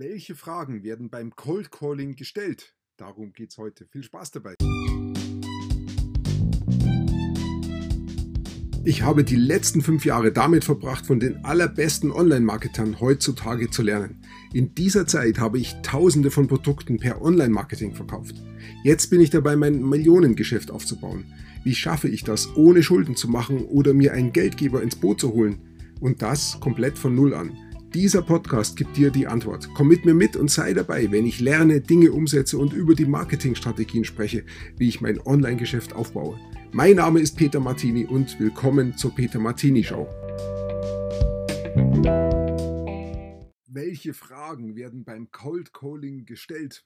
Welche Fragen werden beim Cold Calling gestellt? Darum geht es heute. Viel Spaß dabei. Ich habe die letzten fünf Jahre damit verbracht, von den allerbesten Online-Marketern heutzutage zu lernen. In dieser Zeit habe ich tausende von Produkten per Online-Marketing verkauft. Jetzt bin ich dabei, mein Millionengeschäft aufzubauen. Wie schaffe ich das, ohne Schulden zu machen oder mir einen Geldgeber ins Boot zu holen? Und das komplett von Null an. Dieser Podcast gibt dir die Antwort. Komm mit mir mit und sei dabei, wenn ich lerne, Dinge umsetze und über die Marketingstrategien spreche, wie ich mein Online-Geschäft aufbaue. Mein Name ist Peter Martini und willkommen zur Peter Martini Show. Welche Fragen werden beim Cold Calling gestellt?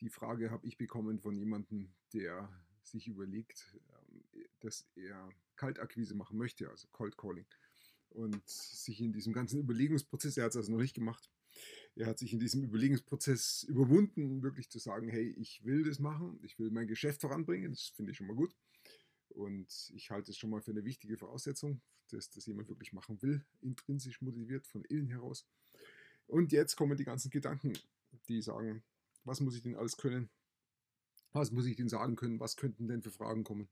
Die Frage habe ich bekommen von jemandem, der sich überlegt, ähm, dass er Kaltakquise machen möchte, also Cold Calling und sich in diesem ganzen Überlegungsprozess, er hat es also noch nicht gemacht, er hat sich in diesem Überlegungsprozess überwunden, wirklich zu sagen, hey, ich will das machen, ich will mein Geschäft voranbringen, das finde ich schon mal gut. Und ich halte es schon mal für eine wichtige Voraussetzung, dass das jemand wirklich machen will, intrinsisch motiviert, von innen heraus. Und jetzt kommen die ganzen Gedanken, die sagen, was muss ich denn alles können? Was muss ich denn sagen können? Was könnten denn für Fragen kommen?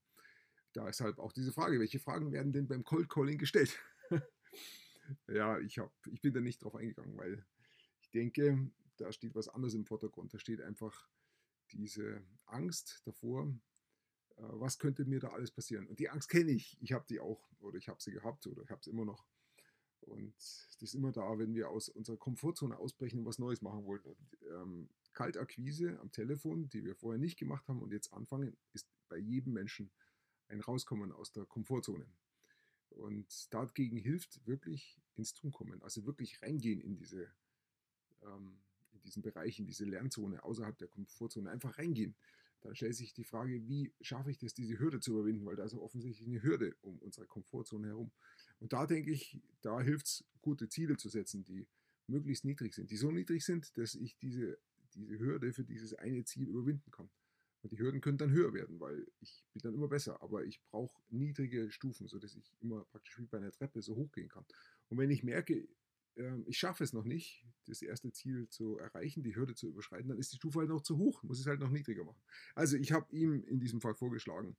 Da ist halt auch diese Frage, welche Fragen werden denn beim Cold Calling gestellt? ja, ich, hab, ich bin da nicht drauf eingegangen, weil ich denke, da steht was anderes im Vordergrund. Da steht einfach diese Angst davor, äh, was könnte mir da alles passieren. Und die Angst kenne ich. Ich habe die auch oder ich habe sie gehabt oder ich habe sie immer noch. Und die ist immer da, wenn wir aus unserer Komfortzone ausbrechen und was Neues machen wollen. Und, ähm, Kaltakquise am Telefon, die wir vorher nicht gemacht haben und jetzt anfangen, ist bei jedem Menschen ein Rauskommen aus der Komfortzone. Und dagegen hilft wirklich ins Tun kommen, also wirklich reingehen in diese ähm, in diesen Bereich, in diese Lernzone außerhalb der Komfortzone, einfach reingehen. Dann stellt sich die Frage, wie schaffe ich das, diese Hürde zu überwinden, weil da ist offensichtlich eine Hürde um unsere Komfortzone herum. Und da denke ich, da hilft es, gute Ziele zu setzen, die möglichst niedrig sind, die so niedrig sind, dass ich diese, diese Hürde für dieses eine Ziel überwinden kann. Und die Hürden können dann höher werden, weil ich bin dann immer besser. Aber ich brauche niedrige Stufen, sodass ich immer praktisch wie bei einer Treppe so hochgehen kann. Und wenn ich merke, ähm, ich schaffe es noch nicht, das erste Ziel zu erreichen, die Hürde zu überschreiten, dann ist die Stufe halt noch zu hoch, muss es halt noch niedriger machen. Also ich habe ihm in diesem Fall vorgeschlagen,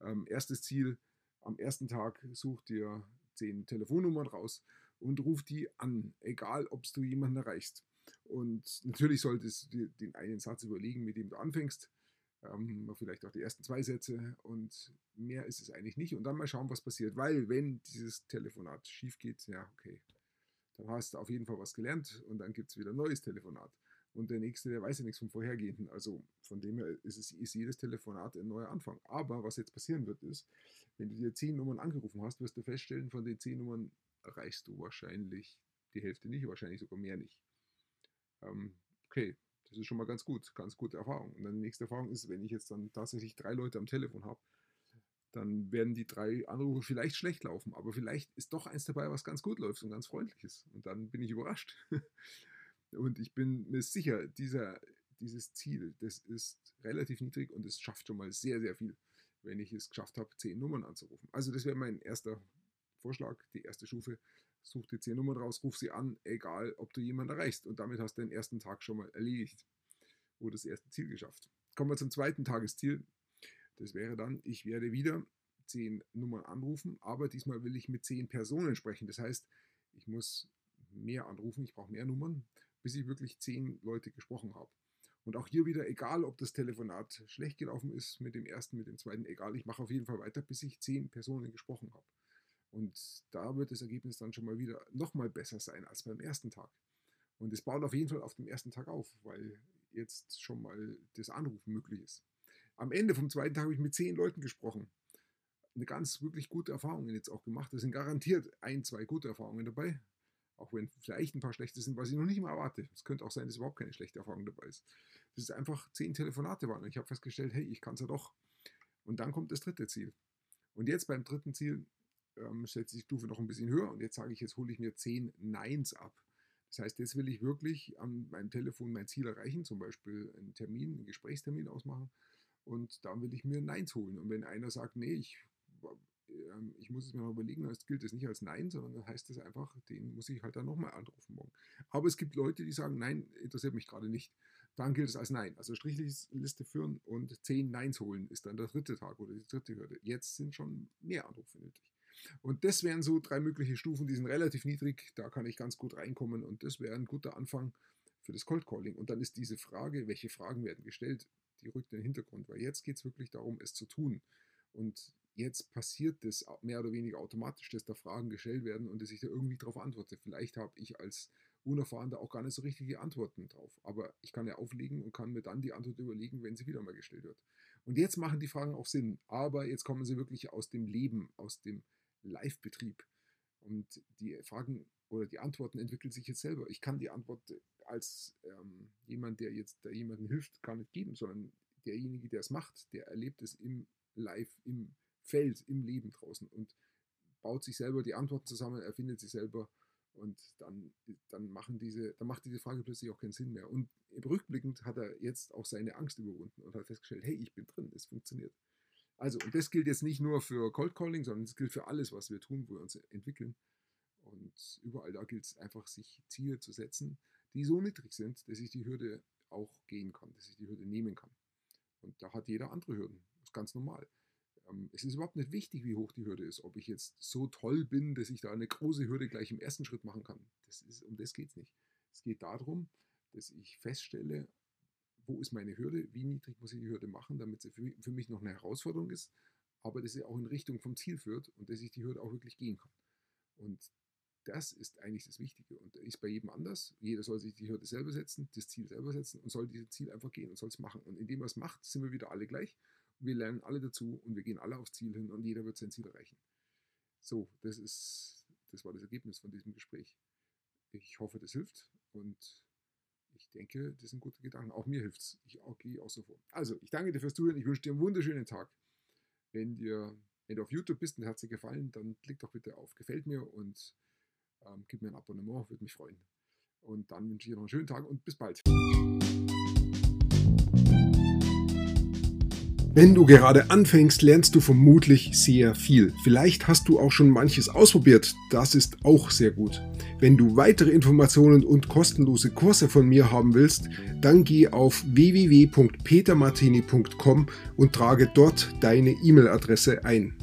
ähm, erstes Ziel, am ersten Tag such dir zehn Telefonnummern raus und ruf die an, egal ob du jemanden erreichst. Und natürlich solltest du dir den einen Satz überlegen, mit dem du anfängst ähm, vielleicht auch die ersten zwei Sätze und mehr ist es eigentlich nicht. Und dann mal schauen, was passiert. Weil, wenn dieses Telefonat schief geht, ja, okay, dann hast du auf jeden Fall was gelernt und dann gibt es wieder ein neues Telefonat. Und der nächste, der weiß ja nichts vom vorhergehenden. Also von dem her ist, es, ist jedes Telefonat ein neuer Anfang. Aber was jetzt passieren wird, ist, wenn du dir zehn Nummern angerufen hast, wirst du feststellen, von den zehn Nummern erreichst du wahrscheinlich die Hälfte nicht, wahrscheinlich sogar mehr nicht. Ähm, okay, das ist schon mal ganz gut, ganz gute Erfahrung. Und dann die nächste Erfahrung ist, wenn ich jetzt dann tatsächlich drei Leute am Telefon habe, dann werden die drei Anrufe vielleicht schlecht laufen, aber vielleicht ist doch eins dabei, was ganz gut läuft und ganz freundlich ist. Und dann bin ich überrascht. und ich bin mir sicher, dieser, dieses Ziel, das ist relativ niedrig und es schafft schon mal sehr, sehr viel, wenn ich es geschafft habe, zehn Nummern anzurufen. Also das wäre mein erster Vorschlag, die erste Stufe such dir zehn Nummern raus, ruf sie an, egal ob du jemanden erreichst. Und damit hast du den ersten Tag schon mal erledigt oder das erste Ziel geschafft. Kommen wir zum zweiten Tagesziel. Das wäre dann, ich werde wieder zehn Nummern anrufen, aber diesmal will ich mit zehn Personen sprechen. Das heißt, ich muss mehr anrufen, ich brauche mehr Nummern, bis ich wirklich zehn Leute gesprochen habe. Und auch hier wieder, egal ob das Telefonat schlecht gelaufen ist mit dem ersten, mit dem zweiten, egal, ich mache auf jeden Fall weiter, bis ich zehn Personen gesprochen habe. Und da wird das Ergebnis dann schon mal wieder nochmal besser sein als beim ersten Tag. Und es baut auf jeden Fall auf dem ersten Tag auf, weil jetzt schon mal das Anrufen möglich ist. Am Ende vom zweiten Tag habe ich mit zehn Leuten gesprochen. Eine ganz wirklich gute Erfahrung jetzt auch gemacht. Da sind garantiert ein, zwei gute Erfahrungen dabei. Auch wenn vielleicht ein paar schlechte sind, was ich noch nicht mal erwarte. Es könnte auch sein, dass überhaupt keine schlechte Erfahrung dabei ist. Das ist einfach zehn Telefonate waren. Und ich habe festgestellt, hey, ich kann es ja doch. Und dann kommt das dritte Ziel. Und jetzt beim dritten Ziel ähm, setze die Stufe noch ein bisschen höher und jetzt sage ich, jetzt hole ich mir 10 Neins ab. Das heißt, jetzt will ich wirklich an meinem Telefon mein Ziel erreichen, zum Beispiel einen Termin, einen Gesprächstermin ausmachen und dann will ich mir Neins holen. Und wenn einer sagt, nee, ich, ähm, ich muss es mir noch überlegen, das gilt es nicht als Nein, sondern dann heißt es einfach, den muss ich halt dann nochmal anrufen morgen. Aber es gibt Leute, die sagen, nein, interessiert mich gerade nicht. Dann gilt es als Nein. Also Strichliste führen und zehn Neins holen ist dann der dritte Tag oder die dritte Hürde. Jetzt sind schon mehr Anrufe nötig. Und das wären so drei mögliche Stufen, die sind relativ niedrig, da kann ich ganz gut reinkommen und das wäre ein guter Anfang für das Cold Calling. Und dann ist diese Frage, welche Fragen werden gestellt, die rückt in den Hintergrund, weil jetzt geht es wirklich darum, es zu tun. Und jetzt passiert das mehr oder weniger automatisch, dass da Fragen gestellt werden und dass ich da irgendwie darauf antworte. Vielleicht habe ich als Unerfahrener auch gar nicht so richtige Antworten drauf. Aber ich kann ja auflegen und kann mir dann die Antwort überlegen, wenn sie wieder mal gestellt wird. Und jetzt machen die Fragen auch Sinn. Aber jetzt kommen sie wirklich aus dem Leben, aus dem Live-Betrieb. Und die Fragen oder die Antworten entwickeln sich jetzt selber. Ich kann die Antwort als ähm, jemand, der jetzt der jemandem hilft, gar nicht geben, sondern derjenige, der es macht, der erlebt es im Live, im Feld, im Leben draußen und baut sich selber die Antworten zusammen, erfindet sie selber und dann, dann, machen diese, dann macht diese Frage plötzlich auch keinen Sinn mehr. Und rückblickend hat er jetzt auch seine Angst überwunden und hat festgestellt, hey, ich bin drin, es funktioniert. Also, und das gilt jetzt nicht nur für Cold Calling, sondern es gilt für alles, was wir tun, wo wir uns entwickeln. Und überall da gilt es einfach, sich Ziele zu setzen, die so niedrig sind, dass ich die Hürde auch gehen kann, dass ich die Hürde nehmen kann. Und da hat jeder andere Hürden. Das ist ganz normal. Ähm, es ist überhaupt nicht wichtig, wie hoch die Hürde ist. Ob ich jetzt so toll bin, dass ich da eine große Hürde gleich im ersten Schritt machen kann. Das ist, um das geht es nicht. Es geht darum, dass ich feststelle, wo ist meine Hürde, wie niedrig muss ich die Hürde machen, damit sie für mich noch eine Herausforderung ist, aber dass sie auch in Richtung vom Ziel führt und dass ich die Hürde auch wirklich gehen kann. Und das ist eigentlich das Wichtige und ist bei jedem anders. Jeder soll sich die Hürde selber setzen, das Ziel selber setzen und soll dieses Ziel einfach gehen und soll es machen. Und indem er es macht, sind wir wieder alle gleich. Wir lernen alle dazu und wir gehen alle aufs Ziel hin und jeder wird sein Ziel erreichen. So, das ist, das war das Ergebnis von diesem Gespräch. Ich hoffe, das hilft und ich denke, das sind gute Gedanken. Auch mir hilft es. Ich gehe auch so vor. Also, ich danke dir fürs Zuhören. Ich wünsche dir einen wunderschönen Tag. Wenn dir, wenn du auf YouTube bist und hat dir gefallen, dann klick doch bitte auf Gefällt mir und ähm, gib mir ein Abonnement, würde mich freuen. Und dann wünsche ich dir noch einen schönen Tag und bis bald. Wenn du gerade anfängst, lernst du vermutlich sehr viel. Vielleicht hast du auch schon manches ausprobiert. Das ist auch sehr gut. Wenn du weitere Informationen und kostenlose Kurse von mir haben willst, dann geh auf www.petermartini.com und trage dort deine E-Mail-Adresse ein.